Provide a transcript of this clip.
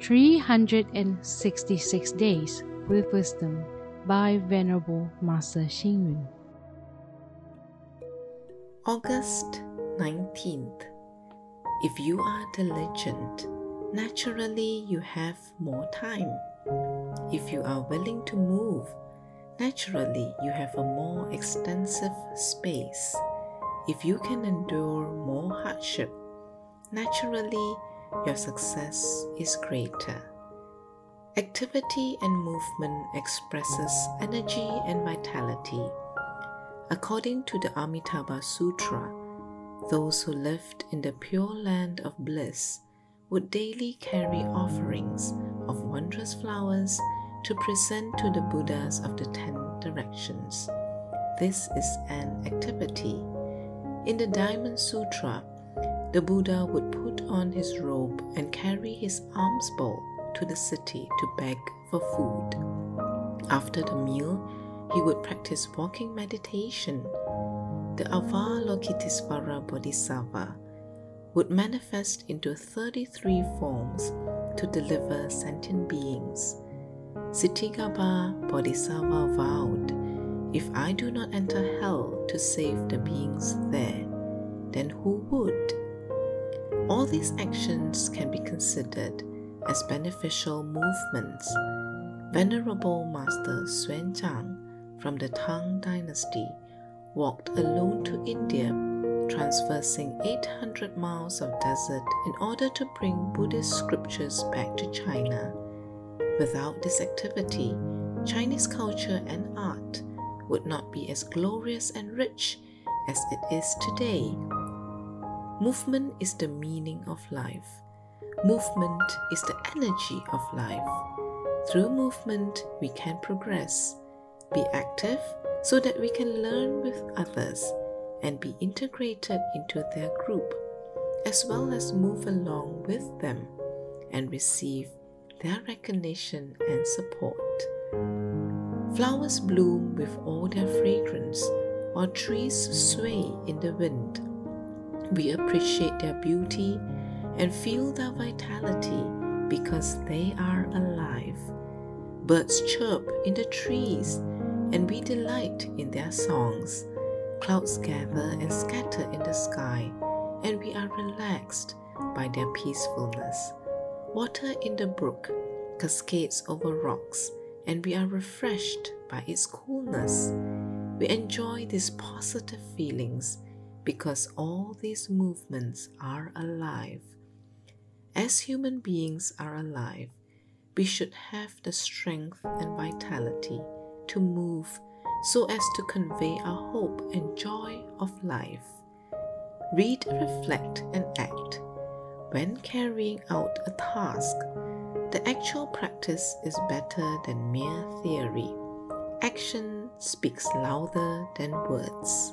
366 Days with Wisdom by Venerable Master Xing Yun. August 19th. If you are diligent, naturally you have more time. If you are willing to move, naturally you have a more extensive space. If you can endure more hardship, naturally your success is greater. Activity and movement expresses energy and vitality. According to the Amitabha Sutra, those who lived in the pure land of bliss would daily carry offerings of wondrous flowers to present to the Buddhas of the Ten Directions. This is an activity. In the Diamond Sutra, the Buddha would put on his robe and carry his alms bowl to the city to beg for food. After the meal, he would practice walking meditation. The Avalokitesvara Bodhisattva would manifest into 33 forms to deliver sentient beings. Ksitigarbha Bodhisattva vowed, If I do not enter hell to save the beings there, then who would? All these actions can be considered as beneficial movements. Venerable Master Xuanzang from the Tang Dynasty walked alone to India, traversing 800 miles of desert in order to bring Buddhist scriptures back to China. Without this activity, Chinese culture and art would not be as glorious and rich as it is today. Movement is the meaning of life. Movement is the energy of life. Through movement, we can progress, be active so that we can learn with others and be integrated into their group, as well as move along with them and receive their recognition and support. Flowers bloom with all their fragrance, while trees sway in the wind we appreciate their beauty and feel their vitality because they are alive. Birds chirp in the trees and we delight in their songs. Clouds gather and scatter in the sky and we are relaxed by their peacefulness. Water in the brook cascades over rocks and we are refreshed by its coolness. We enjoy these positive feelings because all these movements are alive. As human beings are alive, we should have the strength and vitality to move so as to convey our hope and joy of life. Read, reflect, and act. When carrying out a task, the actual practice is better than mere theory. Action speaks louder than words.